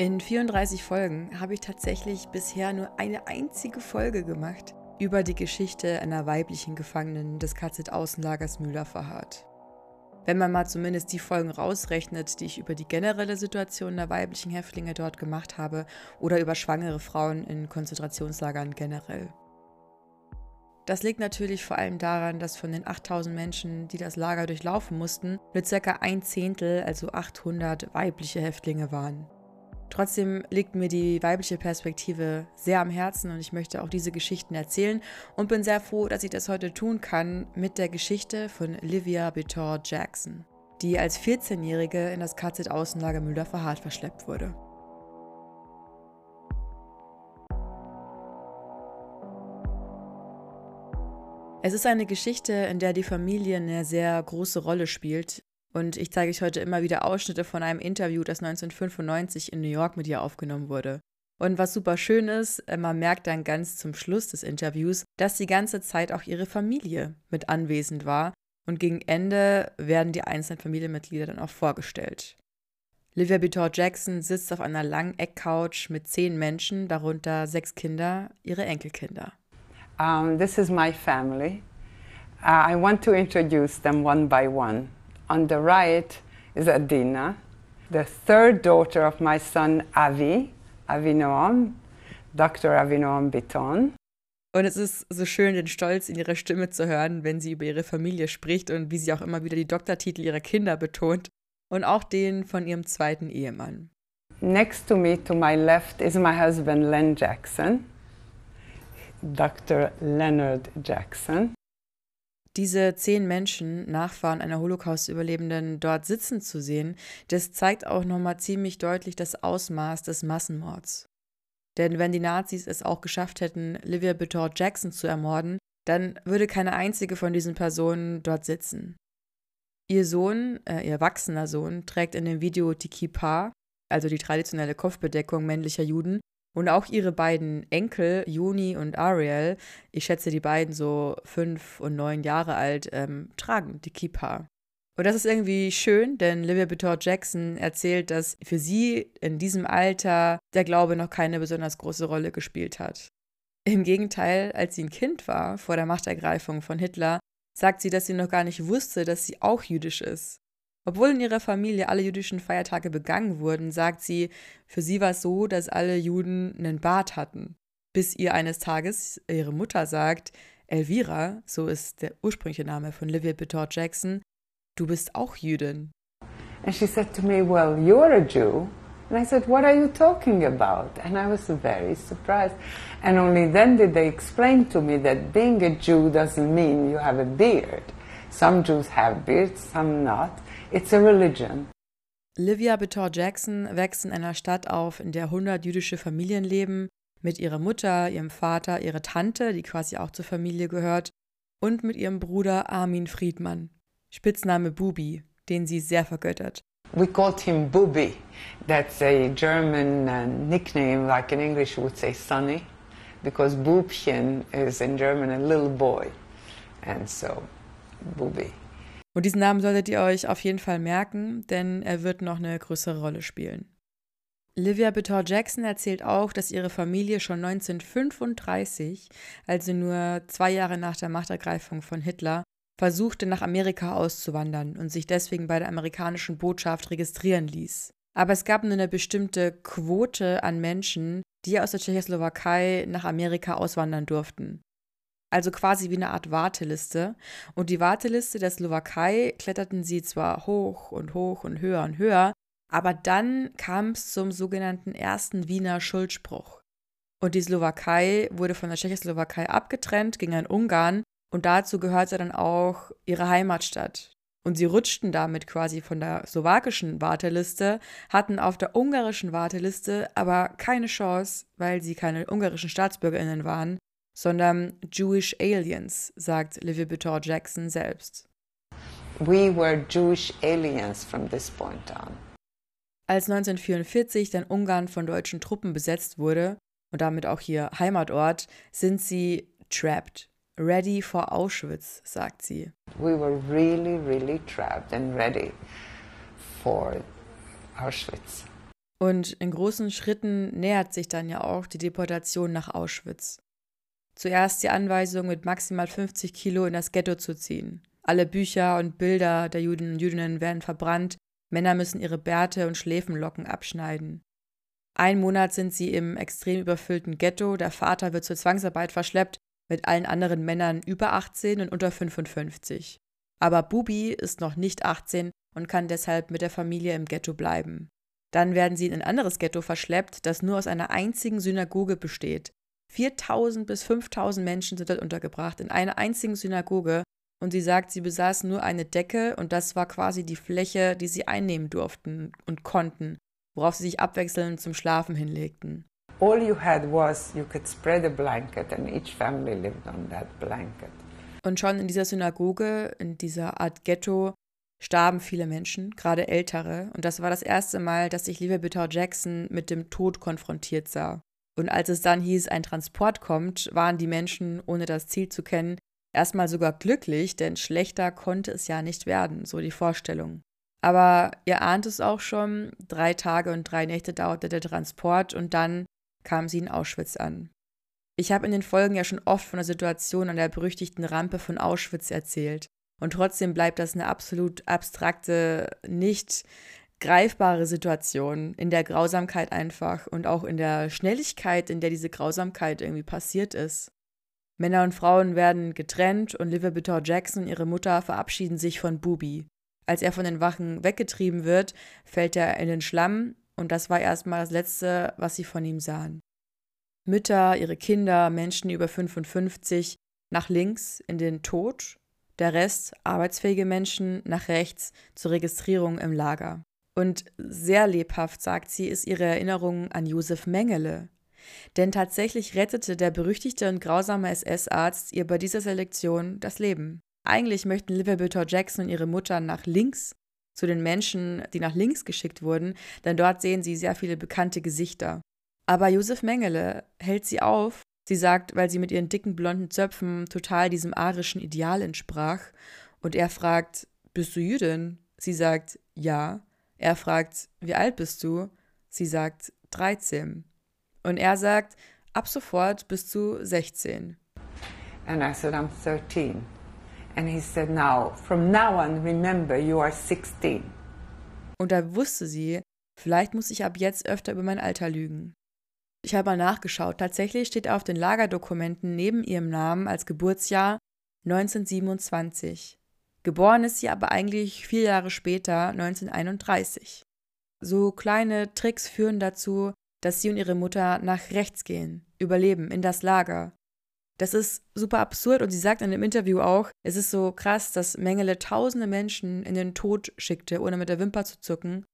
In 34 Folgen habe ich tatsächlich bisher nur eine einzige Folge gemacht über die Geschichte einer weiblichen Gefangenen des KZ-Außenlagers Müller-Verhardt. Wenn man mal zumindest die Folgen rausrechnet, die ich über die generelle Situation der weiblichen Häftlinge dort gemacht habe oder über schwangere Frauen in Konzentrationslagern generell. Das liegt natürlich vor allem daran, dass von den 8000 Menschen, die das Lager durchlaufen mussten, nur ca. ein Zehntel, also 800 weibliche Häftlinge waren. Trotzdem liegt mir die weibliche Perspektive sehr am Herzen und ich möchte auch diese Geschichten erzählen und bin sehr froh, dass ich das heute tun kann mit der Geschichte von Livia Bitor Jackson, die als 14-Jährige in das KZ-Außenlager Müller-Verhardt verschleppt wurde. Es ist eine Geschichte, in der die Familie eine sehr große Rolle spielt, und ich zeige euch heute immer wieder Ausschnitte von einem Interview, das 1995 in New York mit ihr aufgenommen wurde. Und was super schön ist, äh, man merkt dann ganz zum Schluss des Interviews, dass die ganze Zeit auch ihre Familie mit anwesend war. Und gegen Ende werden die einzelnen Familienmitglieder dann auch vorgestellt. Livia Bitor Jackson sitzt auf einer langen Eckcouch mit zehn Menschen, darunter sechs Kinder, ihre Enkelkinder. Um, this is my family. Uh, I want to introduce them one by one. On the right is Adina, the third daughter of my son Avi, Avinoam, Dr. Avinoam Biton. Und es ist so schön, den Stolz in ihrer Stimme zu hören, wenn sie über ihre Familie spricht und wie sie auch immer wieder die Doktortitel ihrer Kinder betont und auch den von ihrem zweiten Ehemann. Next to me, to my left, is my husband Len Jackson, Dr. Leonard Jackson diese zehn Menschen, Nachfahren einer Holocaust-Überlebenden, dort sitzen zu sehen, das zeigt auch nochmal ziemlich deutlich das Ausmaß des Massenmords. Denn wenn die Nazis es auch geschafft hätten, Livia Bitor Jackson zu ermorden, dann würde keine einzige von diesen Personen dort sitzen. Ihr Sohn, äh, ihr erwachsener Sohn, trägt in dem Video die Kippa, also die traditionelle Kopfbedeckung männlicher Juden, und auch ihre beiden Enkel, Juni und Ariel, ich schätze die beiden so fünf und neun Jahre alt, ähm, tragen die Kippa. Und das ist irgendwie schön, denn Livia Bitor Jackson erzählt, dass für sie in diesem Alter der Glaube noch keine besonders große Rolle gespielt hat. Im Gegenteil, als sie ein Kind war, vor der Machtergreifung von Hitler, sagt sie, dass sie noch gar nicht wusste, dass sie auch jüdisch ist. Obwohl in ihrer Familie alle jüdischen Feiertage begangen wurden, sagt sie, für sie war es so, dass alle Juden einen Bart hatten. Bis ihr eines Tages ihre Mutter sagt, Elvira, so ist der ursprüngliche Name von Livia Bitor Jackson, du bist auch Jüdin. And she said to me, well, you're a Jew. And I said, what are you talking about? And I was very surprised. And only then did they explain to me that being a Jew doesn't mean you have a beard. Some Jews have beards, some not. It's a religion. Livia Bitor Jackson wächst in einer Stadt auf, in der 100 jüdische Familien leben, mit ihrer Mutter, ihrem Vater, ihrer Tante, die quasi auch zur Familie gehört, und mit ihrem Bruder Armin Friedmann, Spitzname Bubi, den sie sehr vergöttert. We called him Bubi. That's a German uh, nickname, like in English would say Sonny, because Bubchen is in German a little boy. And so, Bubi. Und diesen Namen solltet ihr euch auf jeden Fall merken, denn er wird noch eine größere Rolle spielen. Livia Bitor Jackson erzählt auch, dass ihre Familie schon 1935, also nur zwei Jahre nach der Machtergreifung von Hitler, versuchte, nach Amerika auszuwandern und sich deswegen bei der amerikanischen Botschaft registrieren ließ. Aber es gab nur eine bestimmte Quote an Menschen, die aus der Tschechoslowakei nach Amerika auswandern durften also quasi wie eine Art Warteliste. Und die Warteliste der Slowakei kletterten sie zwar hoch und hoch und höher und höher, aber dann kam es zum sogenannten ersten Wiener Schuldspruch. Und die Slowakei wurde von der Tschechoslowakei abgetrennt, ging an Ungarn und dazu gehörte dann auch ihre Heimatstadt. Und sie rutschten damit quasi von der slowakischen Warteliste, hatten auf der ungarischen Warteliste aber keine Chance, weil sie keine ungarischen Staatsbürgerinnen waren, sondern Jewish Aliens, sagt Livia Bitor Jackson selbst. We were Jewish aliens from this point on. Als 1944 dann Ungarn von deutschen Truppen besetzt wurde und damit auch ihr Heimatort, sind sie trapped, ready for Auschwitz, sagt sie. We were really, really trapped and ready for Auschwitz. Und in großen Schritten nähert sich dann ja auch die Deportation nach Auschwitz. Zuerst die Anweisung, mit maximal 50 Kilo in das Ghetto zu ziehen. Alle Bücher und Bilder der Juden und Jüdinnen werden verbrannt, Männer müssen ihre Bärte und Schläfenlocken abschneiden. Ein Monat sind sie im extrem überfüllten Ghetto, der Vater wird zur Zwangsarbeit verschleppt, mit allen anderen Männern über 18 und unter 55. Aber Bubi ist noch nicht 18 und kann deshalb mit der Familie im Ghetto bleiben. Dann werden sie in ein anderes Ghetto verschleppt, das nur aus einer einzigen Synagoge besteht. 4000 bis 5000 Menschen sind dort untergebracht in einer einzigen Synagoge und sie sagt, sie besaß nur eine Decke und das war quasi die Fläche, die sie einnehmen durften und konnten, worauf sie sich abwechselnd zum Schlafen hinlegten. All you had was you could spread a blanket and each family lived on that blanket. Und schon in dieser Synagoge, in dieser Art Ghetto, starben viele Menschen, gerade ältere, und das war das erste Mal, dass sich Liebe Bitter Jackson mit dem Tod konfrontiert sah. Und als es dann hieß, ein Transport kommt, waren die Menschen, ohne das Ziel zu kennen, erstmal sogar glücklich, denn schlechter konnte es ja nicht werden, so die Vorstellung. Aber ihr ahnt es auch schon, drei Tage und drei Nächte dauerte der Transport und dann kam sie in Auschwitz an. Ich habe in den Folgen ja schon oft von der Situation an der berüchtigten Rampe von Auschwitz erzählt. Und trotzdem bleibt das eine absolut abstrakte, nicht greifbare Situation in der Grausamkeit einfach und auch in der Schnelligkeit, in der diese Grausamkeit irgendwie passiert ist. Männer und Frauen werden getrennt und Liv Bitter Jackson und ihre Mutter verabschieden sich von Bubi. Als er von den Wachen weggetrieben wird, fällt er in den Schlamm und das war erstmal das Letzte, was sie von ihm sahen. Mütter, ihre Kinder, Menschen über 55 nach links in den Tod, der Rest arbeitsfähige Menschen nach rechts zur Registrierung im Lager. Und sehr lebhaft, sagt sie, ist ihre Erinnerung an Josef Mengele. Denn tatsächlich rettete der berüchtigte und grausame SS-Arzt ihr bei dieser Selektion das Leben. Eigentlich möchten Liverbitter Jackson und ihre Mutter nach links zu den Menschen, die nach links geschickt wurden, denn dort sehen sie sehr viele bekannte Gesichter. Aber Josef Mengele hält sie auf. Sie sagt, weil sie mit ihren dicken blonden Zöpfen total diesem arischen Ideal entsprach. Und er fragt, bist du Jüdin? Sie sagt, ja. Er fragt, wie alt bist du? Sie sagt, 13. Und er sagt, ab sofort bist du 16. And I said, I'm 13. And he said, now, from now on, remember, you are 16. Und da wusste sie, vielleicht muss ich ab jetzt öfter über mein Alter lügen. Ich habe mal nachgeschaut. Tatsächlich steht auf den Lagerdokumenten neben ihrem Namen als Geburtsjahr 1927. Geboren ist sie aber eigentlich vier Jahre später, 1931. So kleine Tricks führen dazu, dass sie und ihre Mutter nach rechts gehen, überleben, in das Lager. Das ist super absurd und sie sagt in dem Interview auch, es ist so krass, dass Mengele tausende Menschen in den Tod schickte, ohne mit der Wimper zu zucken,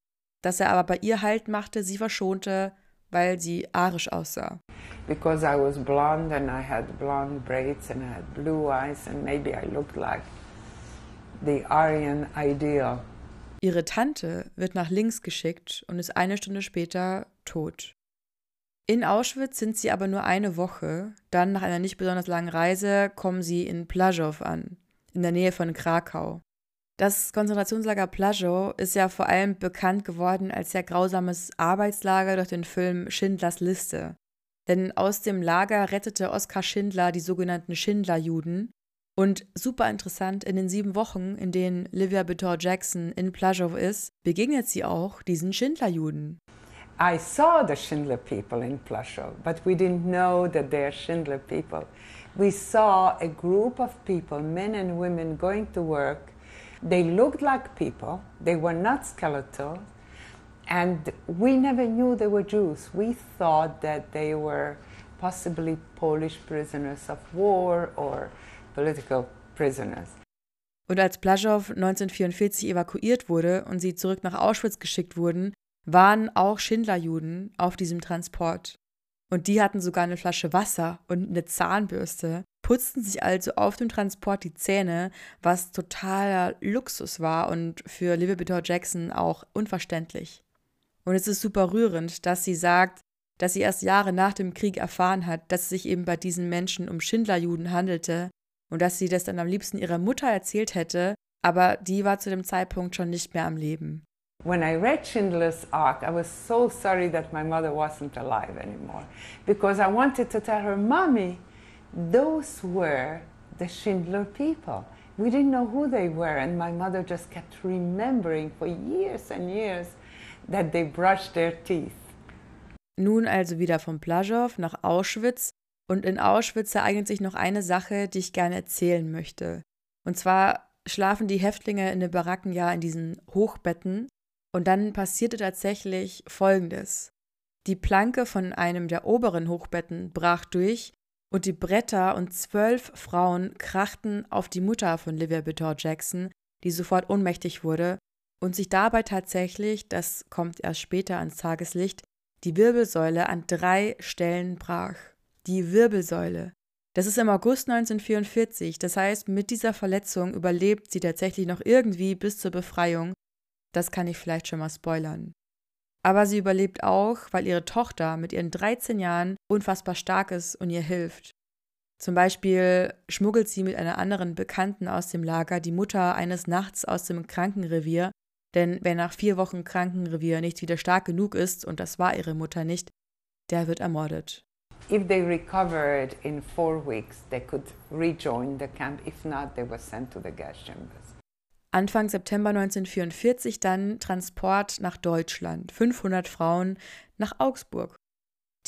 dass er aber bei ihr Halt machte, sie verschonte, weil sie arisch aussah. Because I was blonde and I had blonde braids and I had blue eyes and maybe I looked like the Aryan ideal. Ihre Tante wird nach links geschickt und ist eine Stunde später tot. In Auschwitz sind sie aber nur eine Woche. Dann, nach einer nicht besonders langen Reise, kommen sie in Plazow an, in der Nähe von Krakau. Das Konzentrationslager Plazow ist ja vor allem bekannt geworden als sehr grausames Arbeitslager durch den Film Schindlers Liste. Denn aus dem Lager rettete Oskar Schindler die sogenannten Schindlerjuden. Und super interessant, in den sieben Wochen, in denen Livia Bitor Jackson in Plazow ist, begegnet sie auch diesen Schindlerjuden. I saw the Schindler people in Plaszow, but we didn't know that they're Schindler people. We saw a group of people, men and women, going to work. They looked like people, they were not skeletal, and we never knew they were Jews. We thought that they were possibly Polish prisoners of war or political prisoners. Und als Plaszow 1944 evakuiert wurde und sie zurück nach Auschwitz geschickt wurden, waren auch Schindlerjuden auf diesem Transport. Und die hatten sogar eine Flasche Wasser und eine Zahnbürste, putzten sich also auf dem Transport die Zähne, was totaler Luxus war und für Liverpool Jackson auch unverständlich. Und es ist super rührend, dass sie sagt, dass sie erst Jahre nach dem Krieg erfahren hat, dass es sich eben bei diesen Menschen um Schindlerjuden handelte und dass sie das dann am liebsten ihrer Mutter erzählt hätte, aber die war zu dem Zeitpunkt schon nicht mehr am Leben. When I read Schindler's Ark, I was so sorry that my mother wasn't alive anymore because I wanted to tell her, Mommy, those were the Schindler people. We didn't know who they were, and my mother just kept remembering for years and years that they brushed their teeth. Nun also wieder vom Plaschow nach Auschwitz. Und in Auschwitz ereignet sich noch eine Sache, die ich gerne erzählen möchte. Und zwar schlafen die Häftlinge in den Baracken ja in diesen Hochbetten. Und dann passierte tatsächlich Folgendes. Die Planke von einem der oberen Hochbetten brach durch und die Bretter und zwölf Frauen krachten auf die Mutter von Livia Bitor Jackson, die sofort ohnmächtig wurde und sich dabei tatsächlich, das kommt erst später ans Tageslicht, die Wirbelsäule an drei Stellen brach. Die Wirbelsäule. Das ist im August 1944, das heißt, mit dieser Verletzung überlebt sie tatsächlich noch irgendwie bis zur Befreiung. Das kann ich vielleicht schon mal spoilern. Aber sie überlebt auch, weil ihre Tochter mit ihren 13 Jahren unfassbar stark ist und ihr hilft. Zum Beispiel schmuggelt sie mit einer anderen Bekannten aus dem Lager die Mutter eines Nachts aus dem Krankenrevier denn wer nach vier Wochen Krankenrevier nicht wieder stark genug ist, und das war ihre Mutter nicht, der wird ermordet. If they recovered in four weeks, they could rejoin the camp. If not, they were sent to the gas chambers. Anfang September 1944 dann Transport nach Deutschland. 500 Frauen nach Augsburg.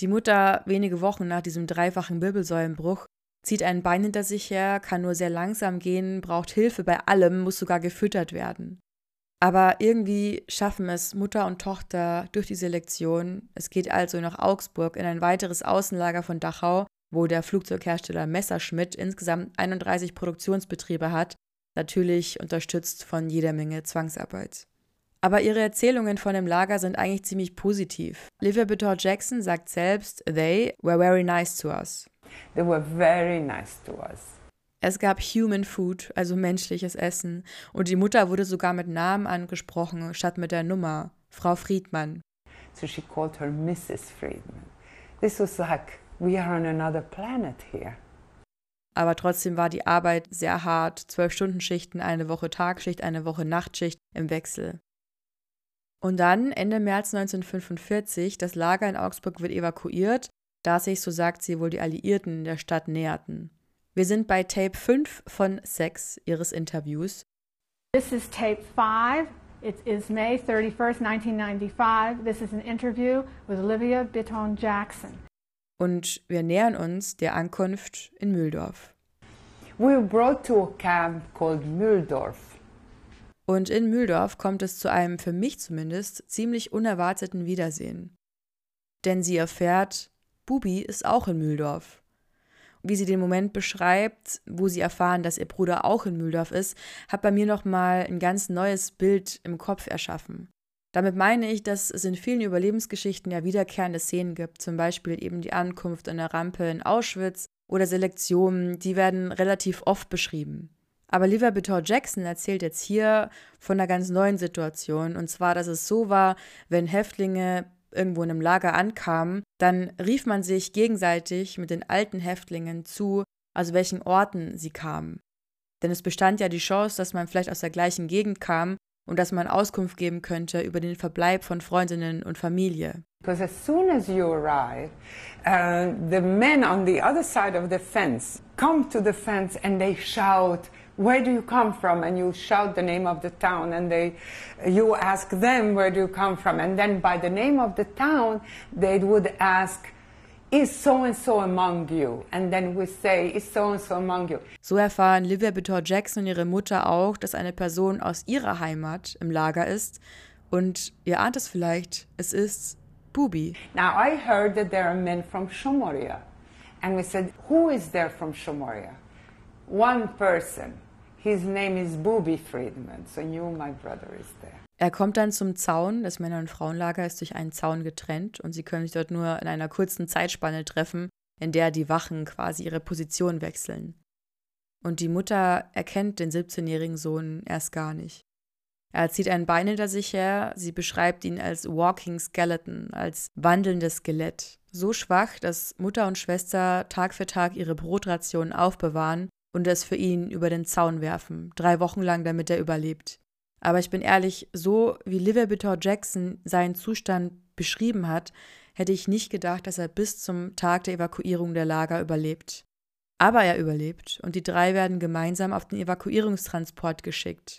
Die Mutter, wenige Wochen nach diesem dreifachen Wirbelsäulenbruch, zieht ein Bein hinter sich her, kann nur sehr langsam gehen, braucht Hilfe bei allem, muss sogar gefüttert werden. Aber irgendwie schaffen es Mutter und Tochter durch die Selektion. Es geht also nach Augsburg in ein weiteres Außenlager von Dachau, wo der Flugzeughersteller Messerschmitt insgesamt 31 Produktionsbetriebe hat, natürlich unterstützt von jeder Menge Zwangsarbeit. Aber ihre Erzählungen von dem Lager sind eigentlich ziemlich positiv. Livia Bitor Jackson sagt selbst, they were very nice to us. They were very nice to us. Es gab Human Food, also menschliches Essen, und die Mutter wurde sogar mit Namen angesprochen, statt mit der Nummer, Frau Friedmann. So she called her Mrs. Friedman. This was like, we are on another planet here. Aber trotzdem war die Arbeit sehr hart, zwölf Stunden Schichten, eine Woche Tagschicht, eine Woche Nachtschicht im Wechsel. Und dann, Ende März 1945, das Lager in Augsburg wird evakuiert, da sich, so sagt sie, wohl die Alliierten der Stadt näherten. Wir sind bei Tape 5 von 6 ihres Interviews. This is Tape 5. It is May 31st, 1995. This is an interview with Olivia Bitton Jackson. Und wir nähern uns der Ankunft in Mühldorf. We were brought to a camp called Mühldorf. Und in Mühldorf kommt es zu einem für mich zumindest ziemlich unerwarteten Wiedersehen. Denn sie erfährt, Bubi ist auch in Mühldorf wie sie den Moment beschreibt, wo sie erfahren, dass ihr Bruder auch in Mühldorf ist, hat bei mir nochmal ein ganz neues Bild im Kopf erschaffen. Damit meine ich, dass es in vielen Überlebensgeschichten ja wiederkehrende Szenen gibt, zum Beispiel eben die Ankunft an der Rampe in Auschwitz oder Selektionen, die werden relativ oft beschrieben. Aber Liva Bitor Jackson erzählt jetzt hier von einer ganz neuen Situation, und zwar, dass es so war, wenn Häftlinge irgendwo in einem Lager ankam, dann rief man sich gegenseitig mit den alten Häftlingen zu, aus welchen Orten sie kamen. Denn es bestand ja die Chance, dass man vielleicht aus der gleichen Gegend kam und dass man Auskunft geben könnte über den Verbleib von Freundinnen und Familie. Because as soon as you arrive, uh, the men on the other side of the fence come to the fence and they shout, where do you come from? And you shout the name of the town and they, you ask them, where do you come from? And then by the name of the town, they would ask, is so and so among you? And then we say, is so and so among you. So erfahren Livia Bitor Jackson und ihre Mutter auch, dass eine Person aus ihrer Heimat im Lager ist. Und ihr ahnt es vielleicht, es ist Bubi. Now I heard that there are men from Shomoria. And we said, who is there from Shomoria? One person. His name is Booby Friedman, so you, my brother, is there. Er kommt dann zum Zaun. Das Männer- und Frauenlager ist durch einen Zaun getrennt und sie können sich dort nur in einer kurzen Zeitspanne treffen, in der die Wachen quasi ihre Position wechseln. Und die Mutter erkennt den 17-jährigen Sohn erst gar nicht. Er zieht ein Bein hinter sich her, sie beschreibt ihn als Walking Skeleton, als wandelndes Skelett. So schwach, dass Mutter und Schwester Tag für Tag ihre Brotrationen aufbewahren und es für ihn über den Zaun werfen, drei Wochen lang, damit er überlebt. Aber ich bin ehrlich, so wie Livia Bitor Jackson seinen Zustand beschrieben hat, hätte ich nicht gedacht, dass er bis zum Tag der Evakuierung der Lager überlebt. Aber er überlebt und die drei werden gemeinsam auf den Evakuierungstransport geschickt.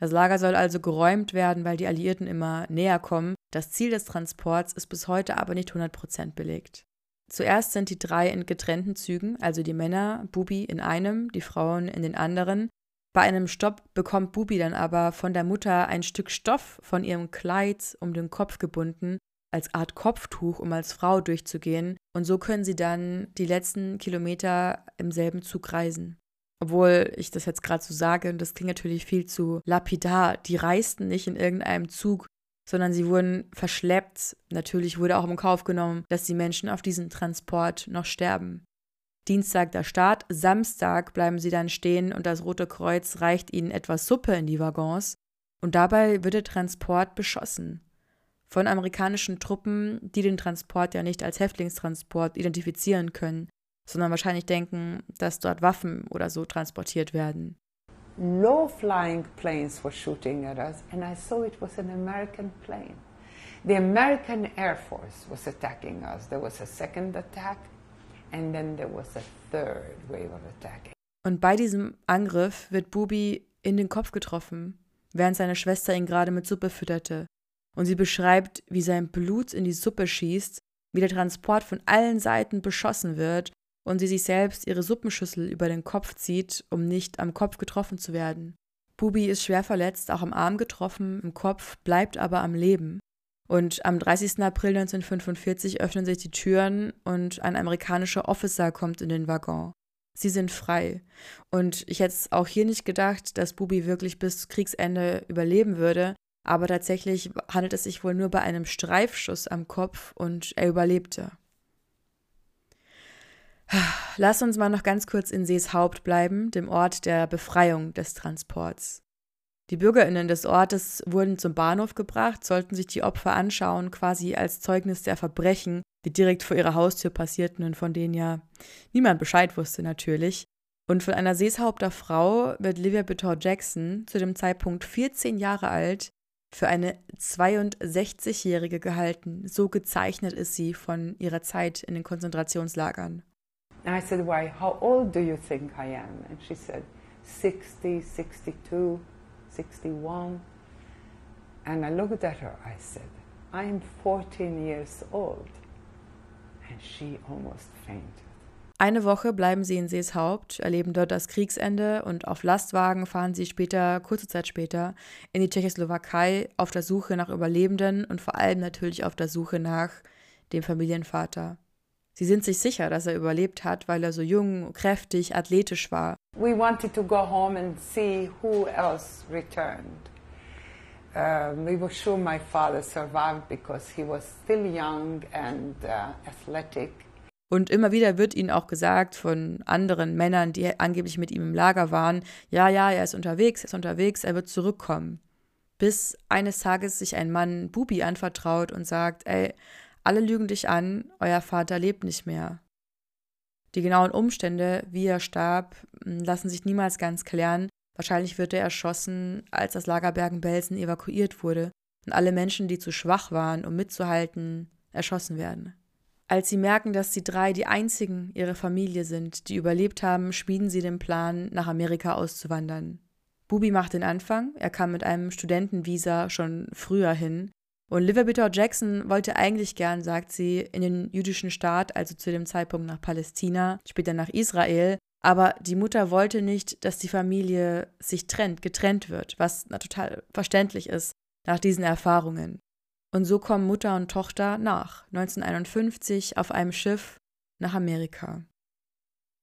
Das Lager soll also geräumt werden, weil die Alliierten immer näher kommen. Das Ziel des Transports ist bis heute aber nicht 100% belegt. Zuerst sind die drei in getrennten Zügen, also die Männer, Bubi in einem, die Frauen in den anderen. Bei einem Stopp bekommt Bubi dann aber von der Mutter ein Stück Stoff von ihrem Kleid um den Kopf gebunden als Art Kopftuch, um als Frau durchzugehen. Und so können sie dann die letzten Kilometer im selben Zug reisen. Obwohl ich das jetzt gerade so sage, das klingt natürlich viel zu lapidar. Die reisten nicht in irgendeinem Zug, sondern sie wurden verschleppt. Natürlich wurde auch im Kauf genommen, dass die Menschen auf diesem Transport noch sterben. Dienstag der Start, Samstag bleiben sie dann stehen und das Rote Kreuz reicht ihnen etwas Suppe in die Waggons. Und dabei wird der Transport beschossen von amerikanischen Truppen, die den Transport ja nicht als Häftlingstransport identifizieren können, sondern wahrscheinlich denken, dass dort Waffen oder so transportiert werden. Low-flying planes were shooting at us, and I saw it was an American plane. The American Air Force was attacking us. There was a second attack, and then there was a third wave of attack. Und bei diesem Angriff wird Bubi in den Kopf getroffen, während seine Schwester ihn gerade mit Suppe fütterte und sie beschreibt, wie sein Blut in die Suppe schießt, wie der Transport von allen Seiten beschossen wird und sie sich selbst ihre Suppenschüssel über den Kopf zieht, um nicht am Kopf getroffen zu werden. Bubi ist schwer verletzt, auch am Arm getroffen, im Kopf, bleibt aber am Leben. Und am 30. April 1945 öffnen sich die Türen und ein amerikanischer Officer kommt in den Waggon. Sie sind frei. Und ich hätte auch hier nicht gedacht, dass Bubi wirklich bis Kriegsende überleben würde, aber tatsächlich handelt es sich wohl nur bei einem Streifschuss am Kopf und er überlebte. Lass uns mal noch ganz kurz in Seeshaupt bleiben, dem Ort der Befreiung des Transports. Die Bürgerinnen des Ortes wurden zum Bahnhof gebracht, sollten sich die Opfer anschauen, quasi als Zeugnis der Verbrechen, die direkt vor ihrer Haustür passierten und von denen ja niemand Bescheid wusste natürlich. Und von einer Seeshaupter Frau wird Livia Bitor Jackson, zu dem Zeitpunkt 14 Jahre alt, für eine 62-Jährige gehalten. So gezeichnet ist sie von ihrer Zeit in den Konzentrationslagern. And I said, why, how old do you think I am? And she said, 60, 62, 61. And I looked at her, I said, I'm 14 years old. And she almost fainted. Eine Woche bleiben sie in Seeshaupt, erleben dort das Kriegsende und auf Lastwagen fahren sie später, kurze Zeit später, in die Tschechoslowakei auf der Suche nach Überlebenden und vor allem natürlich auf der Suche nach dem Familienvater. Sie sind sich sicher, dass er überlebt hat, weil er so jung, kräftig, athletisch war. We wanted to go home and see who else returned. Uh, we were sure my father survived because he was still young and uh, athletic. Und immer wieder wird ihnen auch gesagt von anderen Männern, die angeblich mit ihm im Lager waren, ja, ja, er ist unterwegs, er ist unterwegs, er wird zurückkommen. Bis eines Tages sich ein Mann Bubi anvertraut und sagt, ey, alle lügen dich an, euer Vater lebt nicht mehr. Die genauen Umstände, wie er starb, lassen sich niemals ganz klären. Wahrscheinlich wird er erschossen, als das Lager Bergen-Belsen evakuiert wurde und alle Menschen, die zu schwach waren, um mitzuhalten, erschossen werden. Als sie merken, dass die drei die einzigen ihrer Familie sind, die überlebt haben, schmieden sie den Plan, nach Amerika auszuwandern. Bubi macht den Anfang, er kam mit einem Studentenvisa schon früher hin. Und Liver Bitter Jackson wollte eigentlich gern, sagt sie, in den jüdischen Staat, also zu dem Zeitpunkt nach Palästina, später nach Israel. Aber die Mutter wollte nicht, dass die Familie sich trennt, getrennt wird, was total verständlich ist nach diesen Erfahrungen. Und so kommen Mutter und Tochter nach, 1951 auf einem Schiff nach Amerika.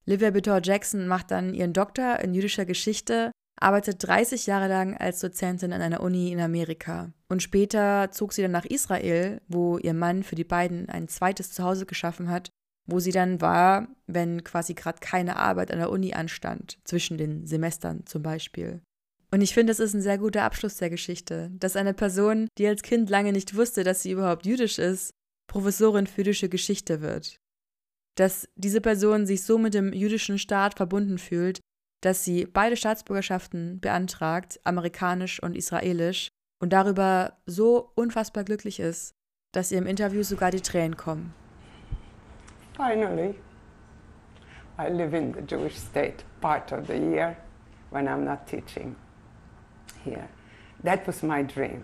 Livia Bitter Jackson macht dann ihren Doktor in jüdischer Geschichte, arbeitet 30 Jahre lang als Dozentin an einer Uni in Amerika. Und später zog sie dann nach Israel, wo ihr Mann für die beiden ein zweites Zuhause geschaffen hat, wo sie dann war, wenn quasi gerade keine Arbeit an der Uni anstand, zwischen den Semestern zum Beispiel. Und ich finde, das ist ein sehr guter Abschluss der Geschichte, dass eine Person, die als Kind lange nicht wusste, dass sie überhaupt jüdisch ist, Professorin für jüdische Geschichte wird. Dass diese Person sich so mit dem jüdischen Staat verbunden fühlt, dass sie beide Staatsbürgerschaften beantragt, amerikanisch und israelisch, und darüber so unfassbar glücklich ist, dass ihr im Interview sogar die Tränen kommen. Finally, I live in the Jewish state part of the year when I'm not teaching here. That was my dream.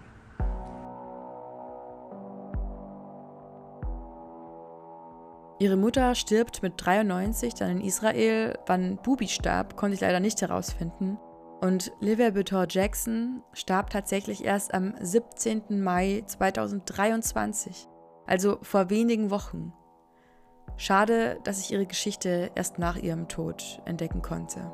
Ihre Mutter stirbt mit 93 dann in Israel. Wann Bubi starb, konnte ich leider nicht herausfinden. Und Livia Butor Jackson starb tatsächlich erst am 17. Mai 2023, also vor wenigen Wochen. Schade, dass ich ihre Geschichte erst nach ihrem Tod entdecken konnte.